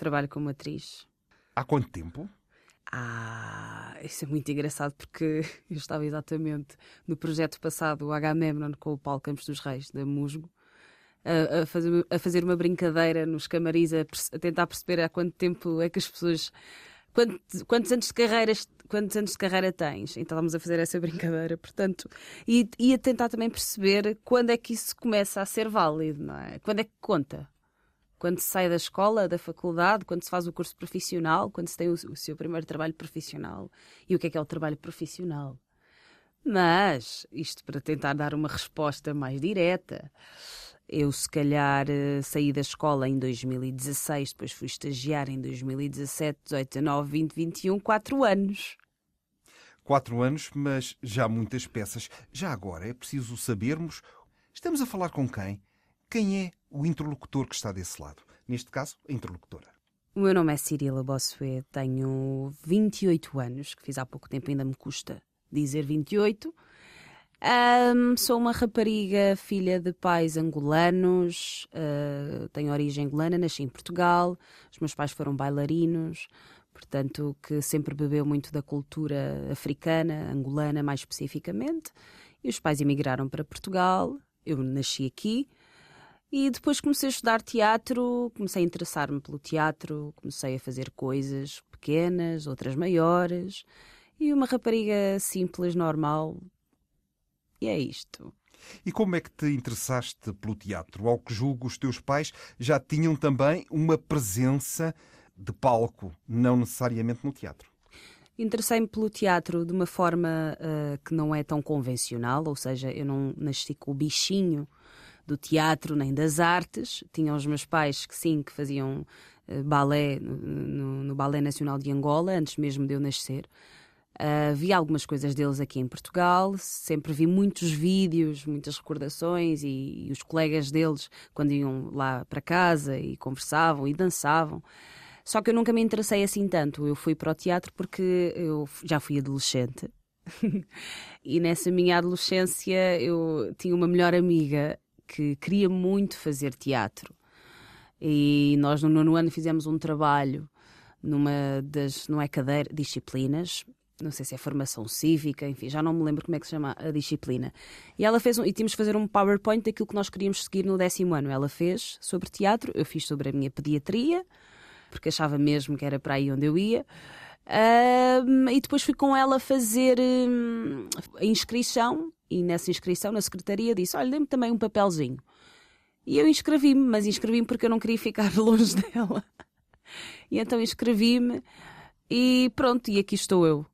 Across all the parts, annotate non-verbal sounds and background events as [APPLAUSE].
trabalho como atriz. Há quanto tempo? Ah, isso é muito engraçado porque [LAUGHS] eu estava exatamente no projeto passado, o Agamemnon, com o Paulo Campos dos Reis, da Musgo, a, a, fazer, a fazer uma brincadeira nos camarins, a, a, tentar perceber há quanto tempo é que as pessoas. Quantos, quantos anos de carreira quantos anos de carreira tens? Então estávamos a fazer essa [LAUGHS] brincadeira, portanto, e, e a tentar também perceber quando é que isso começa a ser válido, não é? Quando é que conta? Quando se sai da escola, da faculdade, quando se faz o curso profissional, quando se tem o, o, seu primeiro trabalho profissional. E o que é que é o trabalho profissional? Mas, isto para tentar dar uma resposta mais direta, eu, se calhar, eh, saí da escola em 2016, depois fui estagiar em 2017, 18, 19, 20, 21, quatro anos. Quatro anos, mas já muitas peças. Já agora é preciso sabermos. Estamos a falar com quem? Quem é o interlocutor que está desse lado? Neste caso, a interlocutora. O meu nome é Cirila Bossuet, tenho 28 anos, que fiz há pouco tempo, ainda me custa dizer 28. Um, sou uma rapariga, filha de pais angolanos, uh, tenho origem angolana, nasci em Portugal, os meus pais foram bailarinos, portanto, que sempre bebeu muito da cultura africana, angolana mais especificamente, e os pais emigraram para Portugal, eu nasci aqui, e depois comecei a estudar teatro, comecei a interessar-me pelo teatro, comecei a fazer coisas pequenas, outras maiores, e uma rapariga simples, normal, e é isto. E como é que te interessaste pelo teatro? Ao que julgo, os teus pais já tinham também uma presença de palco, não necessariamente no teatro. Interessei-me pelo teatro de uma forma uh, que não é tão convencional, ou seja, eu não nasci com o bichinho do teatro nem das artes. Tinham os meus pais que sim, que faziam uh, balé no, no, no Balé Nacional de Angola, antes mesmo de eu nascer. Uh, vi algumas coisas deles aqui em Portugal, sempre vi muitos vídeos, muitas recordações e, e, os colegas deles, quando iam lá para casa e conversavam e dançavam. Só que eu nunca me interessei assim tanto. Eu fui para o teatro porque eu já fui adolescente. [LAUGHS] e nessa minha adolescência eu tinha uma melhor amiga que queria muito fazer teatro. E nós no nono ano fizemos um trabalho numa das, não é cadeira, disciplinas, não sei se é formação cívica, enfim, já não me lembro como é que se chama a disciplina. E ela fez um, e tínhamos de fazer um PowerPoint daquilo que nós queríamos seguir no décimo ano. Ela fez sobre teatro, eu fiz sobre a minha pediatria, porque achava mesmo que era para aí onde eu ia. Um, e depois fui com ela fazer um, a inscrição, e nessa inscrição, na secretaria, disse: Olha, dê-me também um papelzinho. E eu inscrevi-me, mas inscrevi-me porque eu não queria ficar [LAUGHS] longe dela. E então inscrevi-me e pronto, e aqui estou eu.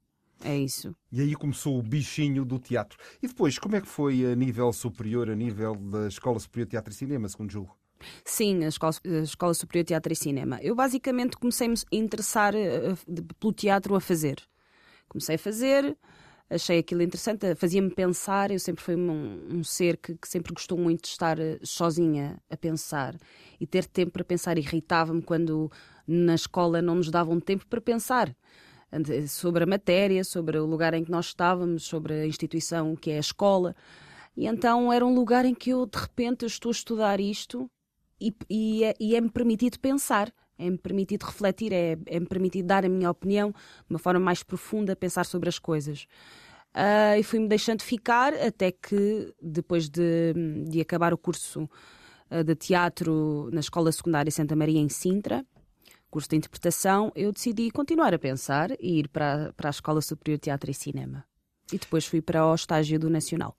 É isso. E aí começou o bichinho do teatro. E depois, como é que foi a nível superior, a nível da Escola Superior de Teatro e Cinema, segundo julgo? Sim, a Escola, a Escola Superior de Teatro e Cinema. Eu basicamente comecei-me a interessar uh, pelo teatro a fazer. Comecei a fazer, achei aquilo interessante, fazia-me pensar. Eu sempre fui um, um ser que, que, sempre gostou muito de estar eh, sozinha a pensar e ter tempo para pensar. Irritava-me quando na escola não nos davam tempo para pensar sobre a matéria, sobre o lugar em que nós estávamos, sobre a instituição que é a escola. E então era um lugar em que eu, de repente, eu estou a estudar isto e, e, é, e é-me permitido pensar, é-me permitido refletir, é, é-me permitido dar a minha opinião de uma forma mais profunda, pensar sobre as coisas. Uh, e fui-me deixando ficar até que, depois de, de acabar o curso uh, de teatro na Escola Secundária Santa Maria, em Sintra, curso de interpretação, eu decidi continuar a pensar e ir para, para a Escola Superior de Teatro e Cinema. E depois fui para o estágio do Nacional.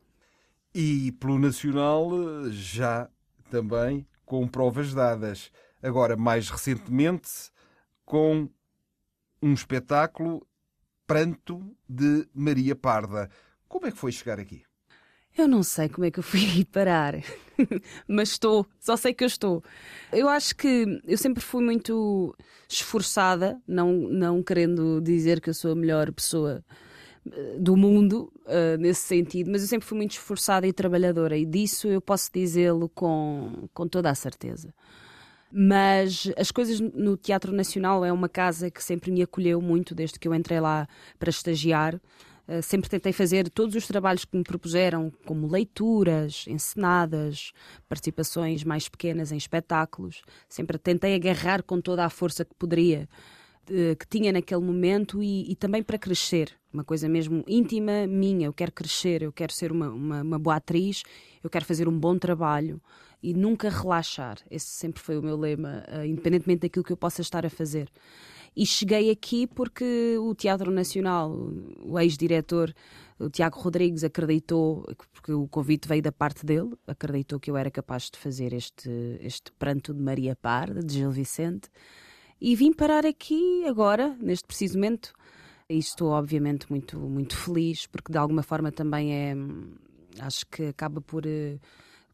E pelo Nacional já também com provas dadas. Agora, mais recentemente, com um espetáculo Pranto de Maria Parda. Como é que foi chegar aqui? Eu não sei como é que eu fui [LAUGHS] parar, mas estou, só sei que eu estou. Eu acho que eu sempre fui muito esforçada, não, não querendo dizer que eu sou a melhor pessoa do mundo uh, nesse sentido, mas eu sempre fui muito esforçada e trabalhadora e disso eu posso dizê-lo com, com toda a certeza. Mas as coisas no Teatro Nacional é uma casa que sempre me acolheu muito desde que eu entrei lá para estagiar Uh, sempre tentei fazer todos os trabalhos que me propuseram, como leituras, encenadas, participações mais pequenas em espetáculos. Sempre tentei agarrar com toda a força que poderia, que tinha naquele momento e, e, também para crescer. Uma coisa mesmo íntima minha. Eu quero crescer, eu quero ser uma, uma, uma boa atriz, eu quero fazer um bom trabalho e nunca relaxar. Esse sempre foi o meu lema, uh, independentemente daquilo que eu possa estar a fazer. E cheguei aqui porque o Teatro Nacional, o ex-diretor, o Tiago Rodrigues, acreditou, porque o convite veio da parte dele, acreditou que eu era capaz de fazer este, este pranto de Maria Parda, de Gil Vicente. E vim parar aqui agora, neste preciso momento. E estou, obviamente, muito, muito feliz, porque de alguma forma também é. Acho que acaba por. Uh,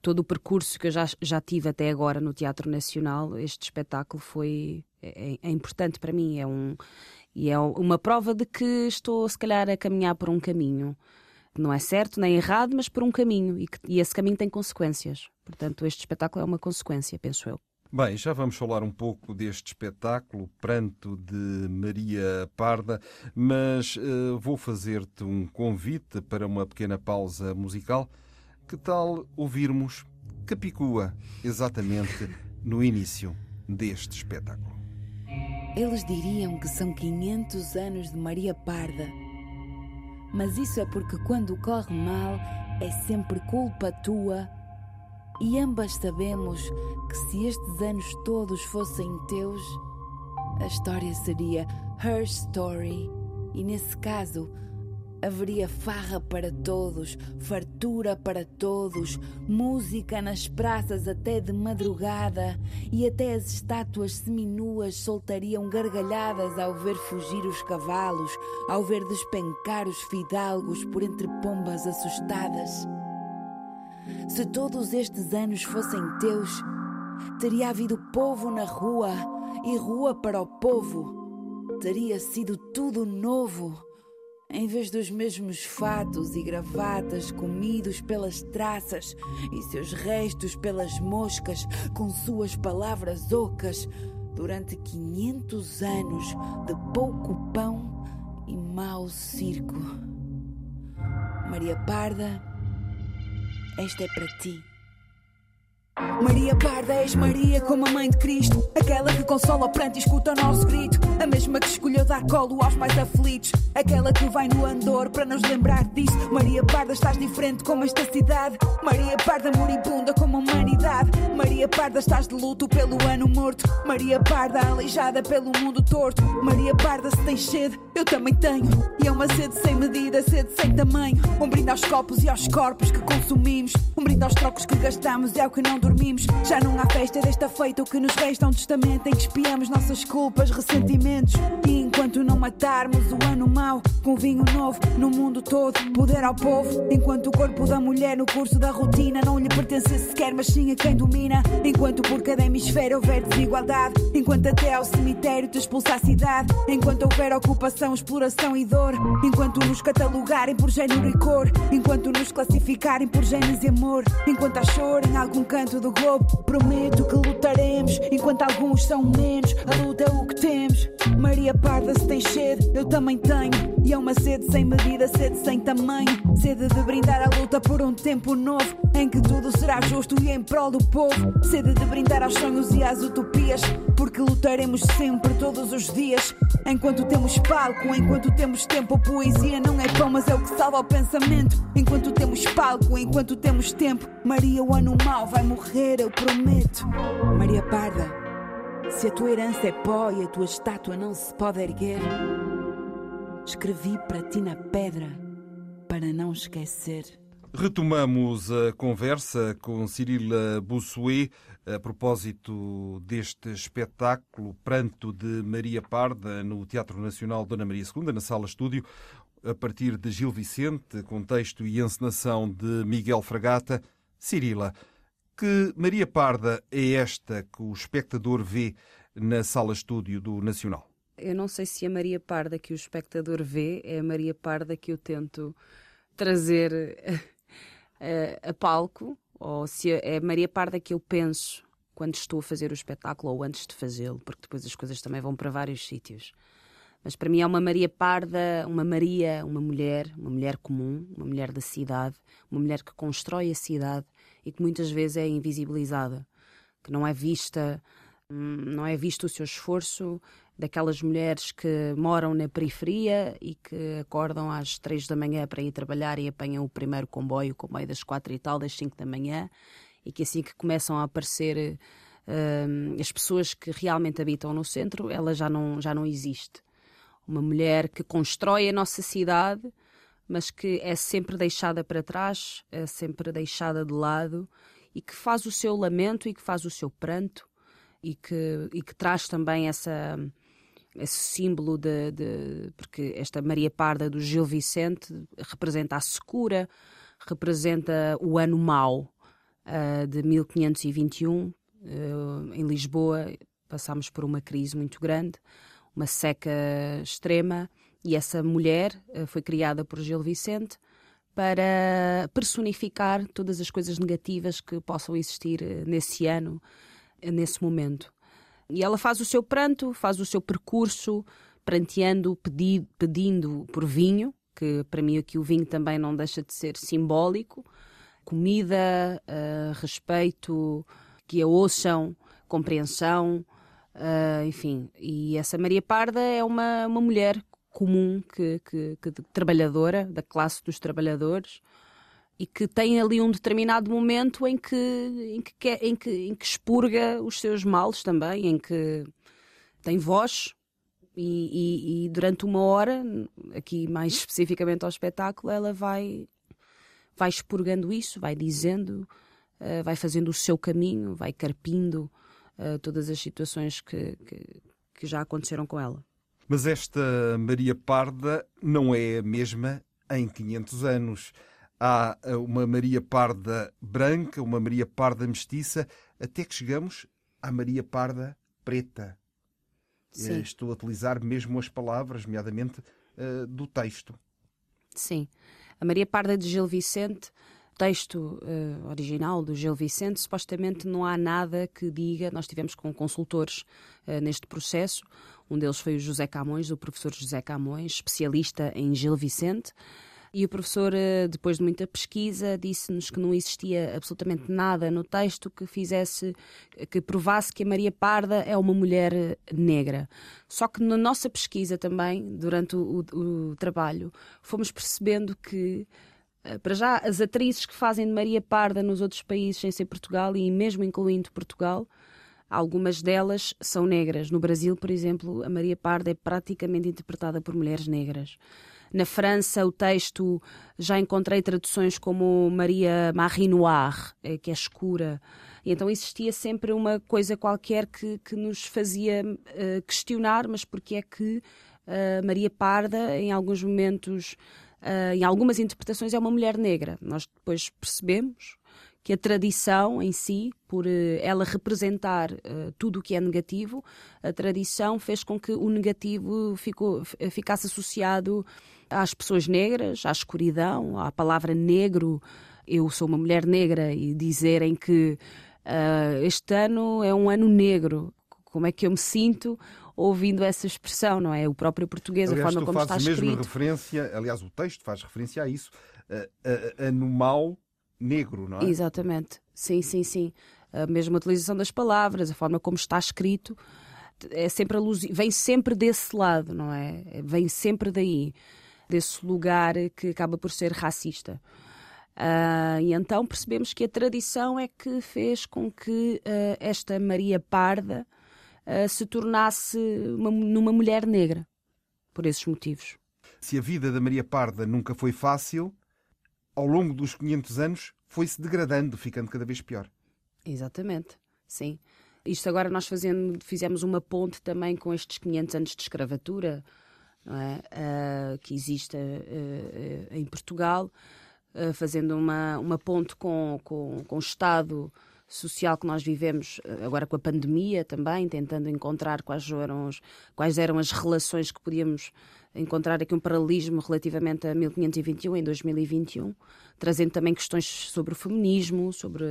todo o percurso que eu já, já tive até agora no Teatro Nacional, este espetáculo foi é, é importante para mim. É um, e é uma prova de que estou, se calhar, a caminhar por um caminho. Não é certo nem errado, mas por um caminho. E, que, e esse caminho tem consequências. Portanto, este espetáculo é uma consequência, penso eu. Bem, já vamos falar um pouco deste espetáculo, Pranto de Maria Parda, mas uh, vou fazer-te um convite para uma pequena pausa musical que tal ouvirmos Capicua, exatamente no início deste espetáculo? Eles diriam que são 500 anos de Maria Parda. Mas isso é porque quando corre mal é sempre culpa tua. E ambas sabemos que se estes anos todos fossem teus, a história seria her story. E nesse caso, haveria farra para todos, fartura para todos, música nas praças até de madrugada, e até as estátuas seminuas soltariam gargalhadas ao ver fugir os cavalos, ao ver despencar os fidalgos por entre pombas assustadas. Se todos estes anos fossem teus, teria havido povo na rua e rua para o povo. Teria sido tudo novo em vez dos mesmos fatos e gravatas comidos pelas traças e seus restos pelas moscas, com suas palavras ocas, durante 500 anos de pouco pão e mau circo. Maria Parda, esta é para ti. Maria Parda, és Maria como a mãe de Cristo, aquela que consola o pranto e escuta o nosso grito, a mesma que escolheu dar colo aos mais aflitos, aquela que vai no andor para nos lembrar disso. Maria Parda, estás diferente como esta cidade, Maria Parda, moribunda como a humanidade, Maria Parda, estás de luto pelo ano morto, Maria Parda, aleijada pelo mundo torto, Maria Parda, se tens sede, eu também tenho, e é uma sede sem medida, sede sem tamanho, um brinde aos copos e aos corpos que consumimos, um brinde aos trocos que gastamos e ao que não dormimos. Já não há festa desta feita, o que nos resta é um testamento em que espiamos nossas culpas, ressentimentos. E enquanto não matarmos o ano mau, com vinho novo no mundo todo, poder ao povo. Enquanto o corpo da mulher no curso da rotina não lhe pertence sequer, mas sim a quem domina. Enquanto por cada hemisfério houver desigualdade, enquanto até ao cemitério te expulsa a cidade, enquanto houver ocupação, exploração e dor, enquanto nos catalogarem por género e cor, enquanto nos classificarem por genes e amor, enquanto há choro em algum canto do globo. Prometo que lutaremos, enquanto alguns são menos. A luta é o que temos. Maria Parda, se tem sede, eu também tenho. E é uma sede sem medida, sede sem tamanho. Sede de brindar a luta por um tempo novo, em que tudo será justo e em prol do povo. Sede de brindar aos sonhos e às utopias, porque lutaremos sempre, todos os dias. Enquanto temos palco, enquanto temos tempo, a poesia não é pão, mas é o que salva o pensamento. Enquanto temos palco, enquanto temos tempo, Maria, o ano mau vai morrer, eu prometo. Maria Parda, se a tua herança é pó e a tua estátua não se pode erguer, escrevi para ti na pedra para não esquecer. Retomamos a conversa com Cirila Bossuet a propósito deste espetáculo Pranto de Maria Parda no Teatro Nacional Dona Maria II, na Sala Estúdio, a partir de Gil Vicente, contexto e encenação de Miguel Fragata. Cirila, que Maria Parda é esta que o espectador vê na sala estúdio do Nacional? Eu não sei se a Maria Parda que o espectador vê é a Maria Parda que eu tento trazer a, a palco, ou se é a Maria Parda que eu penso quando estou a fazer o espetáculo ou antes de fazê-lo, porque depois as coisas também vão para vários sítios. Mas para mim é uma Maria Parda, uma Maria, uma mulher, uma mulher comum, uma mulher da cidade, uma mulher que constrói a cidade e que muitas vezes é invisibilizada, que não é vista, não é visto o seu esforço daquelas mulheres que moram na periferia e que acordam às três da manhã para ir trabalhar e apanham o primeiro comboio, o comboio das quatro e tal, das cinco da manhã, e que assim que começam a aparecer uh, as pessoas que realmente habitam no centro, ela já não, já não existe. Uma mulher que constrói a nossa cidade, mas que é sempre deixada para trás, é sempre deixada de lado e que faz o seu lamento e que faz o seu pranto e que, e que traz também essa, esse símbolo de, de, Porque esta Maria Parda do Gil Vicente representa a secura, representa o ano mau uh, de 1521. Uh, eh, em Lisboa passámos por uma crise muito grande, uma seca extrema, e essa mulher uh, foi criada por Gil Vicente para personificar todas as coisas negativas que possam existir nesse ano, nesse momento. E ela faz o seu pranto, faz o seu percurso, pranteando, pedi pedindo por vinho, que para mim aqui o vinho também não deixa de ser simbólico, comida, uh, respeito, que a ouçam, compreensão, uh, enfim. E essa Maria Parda é uma, uma mulher comum, que, que, que trabalhadora, da classe dos trabalhadores, e que tem ali um determinado momento em que, em que, quer, em que, em que expurga os seus males também, em que tem voz e, e, e, durante uma hora, aqui mais especificamente ao espetáculo, ela vai, vai expurgando isso, vai dizendo, uh, vai fazendo o seu caminho, vai carpindo uh, todas as situações que, que, que já aconteceram com ela. Mas esta Maria Parda não é a mesma em 500 anos há eh, uma Maria Parda branca, uma Maria Parda mestiça, até que chegamos à Maria Parda preta. Eh, Sim. Estou a utilizar mesmo as palavras, nomeadamente do texto. Sim. A Maria Parda de Gil Vicente, texto uh, original do Gil Vicente, supostamente não há nada que diga. Nós tivemos com consultores uh, neste processo. Um deles foi o José Camões, o professor José Camões, especialista em Gil Vicente. E o professor, eh, depois de muita pesquisa, disse-nos que não existia absolutamente nada no texto que fizesse, que provasse que a Maria Parda é uma mulher negra. Só que na nossa pesquisa também, durante o, o, o trabalho, fomos percebendo que para já, as atrizes que fazem de Maria Parda nos outros países, sem ser Portugal, e mesmo incluindo Portugal, algumas delas são negras. No Brasil, por exemplo, a Maria Parda é praticamente interpretada por mulheres negras. Na França, o texto já encontrei traduções como Maria Marie Noire, eh, que é escura. E então existia sempre uma coisa qualquer que, que nos fazia uh, questionar, mas porque é que uh, Maria Parda, em alguns momentos, uh, em algumas interpretações, é uma mulher negra. Nós depois percebemos que a tradição em si, por ela representar uh, tudo o que é negativo, a tradição fez com que o negativo ficou, ficasse associado às pessoas negras, à escuridão, à palavra negro. Eu sou uma mulher negra e dizerem que uh, este ano é um ano negro. Como é que eu me sinto ouvindo essa expressão, não é? O próprio português, aliás, a forma como está escrito. mesmo referência, aliás, o texto faz referência a isso, uh, uh, ano mau negro, não é? Exatamente. Sim, sim, sim. A mesma utilização das palavras, a forma como está escrito, é sempre alusivo, vem sempre desse lado, não é? Vem sempre daí desse lugar que acaba por ser racista. Uh, e então percebemos que a tradição é que fez com que uh, esta Maria Parda uh, se tornasse uma, numa mulher negra, por esses motivos. Se a vida da Maria Parda nunca foi fácil, ao longo dos 500 anos foi-se degradando, ficando cada vez pior. Exatamente, sim. Isto agora nós fazendo, fizemos uma ponte também com estes 500 anos de escravatura, é? uh, que existe uh, em Portugal, fazendo uma, uma ponte com, com, com o Estado social que nós vivemos agora com a pandemia também, tentando encontrar quais eram, os, quais eram as relações que podíamos encontrar aqui um paralelismo relativamente a 1521 em 2021, trazendo também questões sobre o feminismo, sobre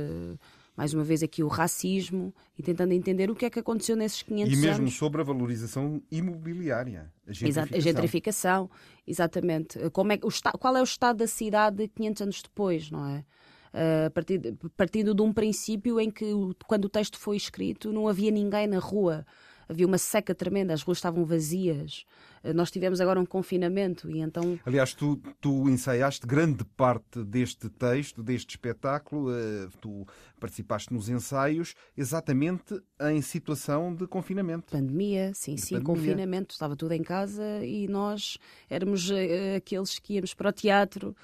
mais uma vez aqui o racismo e tentando entender o que é que aconteceu nesses 500 anos. E mesmo anos. sobre a valorização imobiliária, a gentrificação. a gentrificação, exatamente. Como é, o, qual é o estado da cidade 500 anos depois, não é? Uh, partindo, de um princípio em que, quando o texto foi escrito, não havia ninguém na rua havia uma seca tremenda, as ruas estavam vazias. Eh, nós tivemos agora um confinamento e então. Aliás, tu, tu ensaiaste grande parte deste texto, deste espetáculo, eh, tu participaste nos ensaios exatamente em situação de confinamento. Pandemia, sim, de sim, pandemia. confinamento, estava tudo em casa e nós éramos aqueles que íamos para o teatro,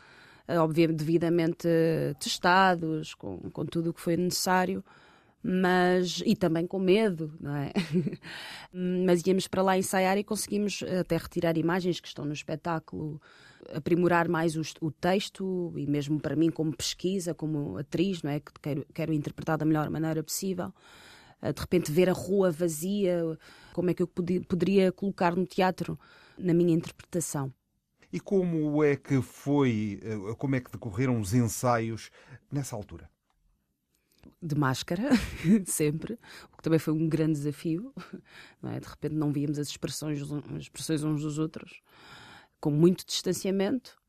obviamente devidamente testados, com, com tudo o que foi necessário mas e também com medo, não é? [LAUGHS] mas íamos para lá ensaiar e conseguimos até retirar imagens que estão no espetáculo, aprimorar mais o, o texto e mesmo para mim como pesquisa, como atriz, não é? Que quero, quero interpretar da melhor maneira possível. Eh, de repente ver a rua vazia, como é que eu podia, poderia colocar no teatro na minha interpretação? E como é que foi, eh, como é que decorreram os ensaios nessa altura? de máscara, [LAUGHS] sempre, o que também foi um grande desafio. É? De repente não víamos as expressões, as expressões uns dos outros, com muito distanciamento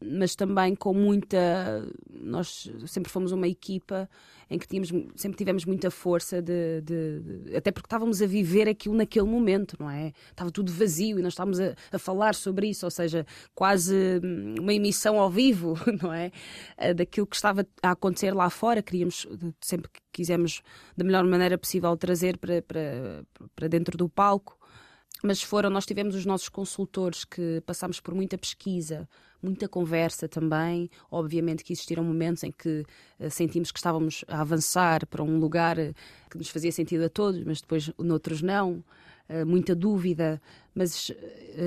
mas também com muita. Nós sempre fomos uma equipa em que tínhamos, sempre tivemos muita força, de, de, de, até porque estávamos a viver aquilo naquele momento, não é? Estava tudo vazio e nós estávamos a, a falar sobre isso, ou seja, quase hum, uma emissão ao vivo, [LAUGHS] não é? Eh, daquilo que estava a acontecer lá fora. Queríamos, sempre quisemos, da melhor maneira possível, trazer para, para, para dentro do palco mas foram, nós tivemos os nossos consultores que passámos por muita pesquisa, muita conversa também. Obviamente que existiram momentos em que uh, sentimos que estávamos a avançar para um lugar eh, que nos fazia sentido a todos, mas depois noutros não. Uh, muita dúvida, mas,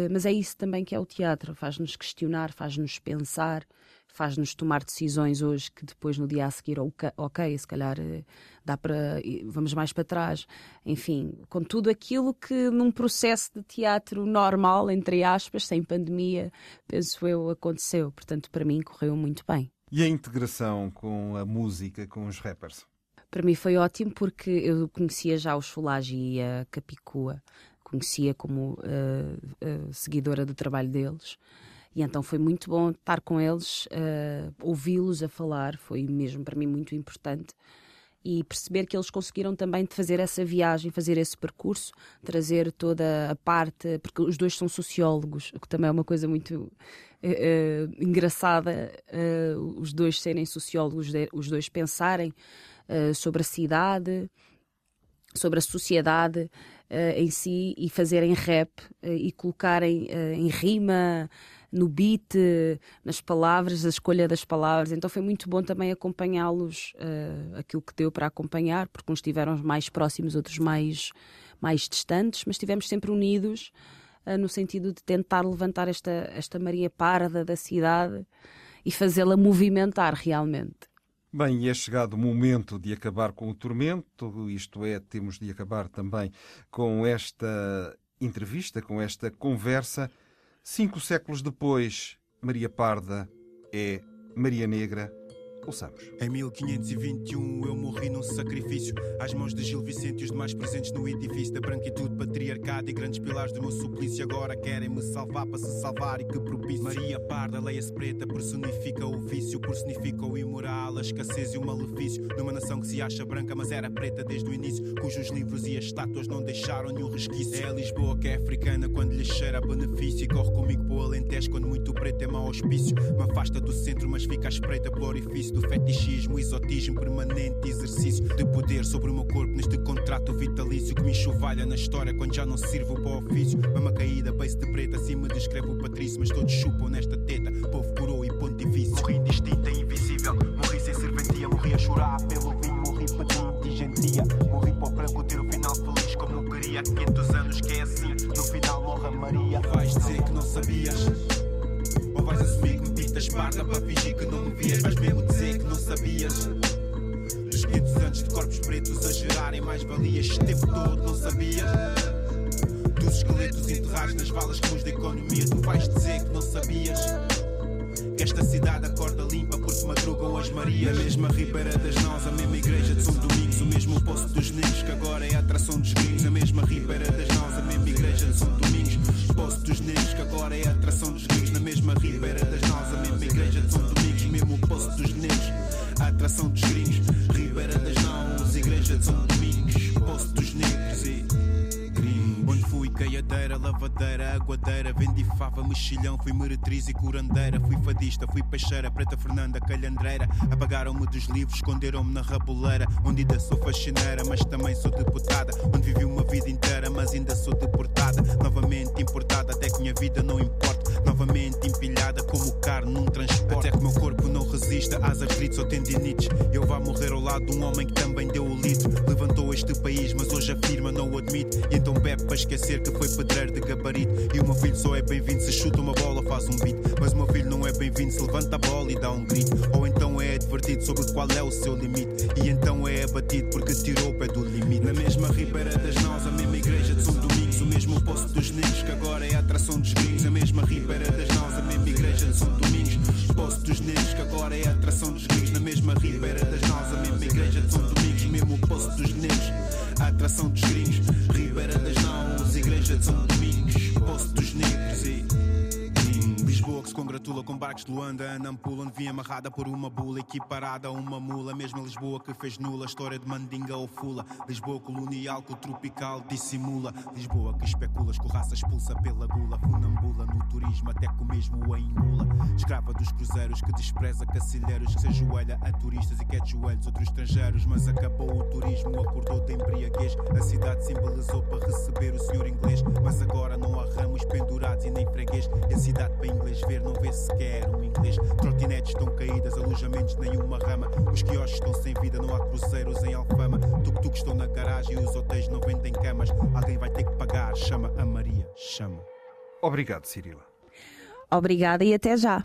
mas é isso também que é o teatro, faz-nos questionar, faz-nos pensar, faz-nos tomar decisões hoje que depois no dia a seguir, ok, se calhar eh, dá para vamos mais para trás. Enfim, com tudo aquilo que num processo de teatro normal, entre aspas, sem pandemia, penso eu, aconteceu. Portanto, para mim correu muito bem. E a integração com a música, com os rappers? Para mim foi ótimo porque eu conhecia já os Fulagi e a Capicua, conhecia como uh, uh, seguidora do trabalho deles. E então foi muito bom estar com eles, uh, ouvi-los a falar, foi mesmo para mim muito importante. E perceber que eles conseguiram também fazer essa viagem, fazer esse percurso, trazer toda a parte, porque os dois são sociólogos, o que também é uma coisa muito uh, uh, engraçada, os dois serem sociólogos, os dois pensarem sobre a cidade, sobre a sociedade em si e fazerem rap e colocarem em rima no beat, nas palavras, a escolha das palavras. Então foi muito bom também acompanhá-los, uh, aquilo que deu para acompanhar, porque uns estiveram mais próximos, outros mais, mais distantes, mas estivemos sempre unidos uh, no sentido de tentar levantar esta, esta Maria Parda da cidade e fazê-la movimentar realmente. Bem, é chegado o momento de acabar com o tormento, isto é, temos de acabar também com esta entrevista, com esta conversa. Cinco séculos depois, Maria Parda é Maria Negra Ouçamos. Em 1521 eu morri num sacrifício às mãos de Gil Vicente e os demais presentes no edifício da branquitude patriarcado e grandes pilares do meu suplício. Agora querem-me salvar para se salvar e que propício. Maria Parda, leia-se preta, personifica o vício, personifica o imoral, a escassez e o malefício. Numa nação que se acha branca, mas era preta desde o início, cujos livros e as estátuas não deixaram nenhum resquício. É a Lisboa que é africana quando lhe cheira a benefício e corre comigo para o Alentejo quando muito preto é mau auspício. Me afasta do centro, mas fica à espreita pelo orifício do fetichismo, exotismo, permanente exercício de poder sobre o meu corpo neste contrato vitalício que me enxovalha na história quando já não sirvo para o ofício. Mama caída, beijo de preta, acima descrevo o patrício, mas todos chupam nesta teta. Povo curou e pontifício. Morri distinta e invisível, morri sem serventia, morri a chorar pelo vinho, morri pedinte e gentia. Morri para o branco ter o final feliz como eu queria. Há 500 anos que é assim, no final morra Maria. Vais dizer que não sabias? Ou vais assumir que me pintas parda para fingir que não me vias? Dos 500 anos de corpos pretos a gerarem mais valias, este tempo todo não sabias? Dos esqueletos enterrados nas valas comuns da economia, tu vais dizer que não sabias? Que esta cidade acorda limpa porque madrugam as Marias. Na mesma Ribeira das Nós, a mesma igreja de São Domingos, o mesmo poço dos negros que agora é a atração dos gringos. A mesma Ribeira das Nós, a mesma igreja de São Domingos, poço dos negros que agora é a atração dos gringos. Na mesma Ribeira das Nós, a mesma igreja de São Domingos, mesmo poço dos negros, atração dos gringos. Ribeira das Nós, igreja de São Domingos, poço dos negros e Onde fui caiadeira, lavadeira, aguadeira Vendi fava, mexilhão, fui meretriz e curandeira. Fui fadista, fui peixeira, preta Fernanda, calhandreira. Apagaram-me dos livros, esconderam-me na raboleira Onde ainda sou faxineira, mas também sou deputada. Onde vivi uma vida inteira, mas ainda sou deportada. Novamente importada, até que minha vida não importa Novamente empilhada como carne num transporte. Até que meu corpo não resista às artrites ou tendinites. Eu vá morrer ao lado de um homem que também deu o litro Levantou este país, mas hoje afirma, não o admite. E então bebe para esquecer que foi pedreiro de gabarito. E o meu filho só é bem-vindo se chuta uma bola, faz um beat. Mas o meu filho não é bem-vindo se levanta a bola e dá um grito. Ou então é advertido sobre qual é o seu limite. E então é abatido porque tirou o pé do limite. Na mesma Ribeira das Nós, a mesma igreja de São Domingos O mesmo poço dos negros que agora é a atração dos gringos A mesma Ribeira das Nós, a mesma igreja de São Domingos. Poço dos negros que agora é a atração dos gringos Na mesma Ribeira das Nós, a mesma igreja de São Domingos. Mesmo poço dos negros, a atração dos gringos Ribeira das Nós, igreja de São Domingos. Poço dos negros e... Lisboa que se congratula com barcos de Luanda. A Nampula onde vinha amarrada por uma bula Equiparada a uma mula. Mesma Lisboa que fez nula História de Mandinga ou Fula. Lisboa colonial que o tropical dissimula. Lisboa que especula com raça expulsa pela gula. Funambula no turismo até que o mesmo a engula. Escrava dos cruzeiros que despreza cacilheiros. Que se ajoelha a turistas e quer de joelhos outros estrangeiros. Mas acabou o turismo, acordou de embriaguez. A cidade simbolizou para receber o senhor inglês. Mas agora não há ramos pendurados e nem freguês. E a cidade para inglês ver não vê sequer um inglês. Trotinetes estão caídas, alojamentos nenhuma rama. Os quiosques estão sem vida, não há cruzeiros em Alfama. Tuk-tuk estão na garagem e os hotéis não vendem camas. Alguém vai ter que pagar, chama a Maria, chama. Obrigado, Cirila. Obrigada e até já.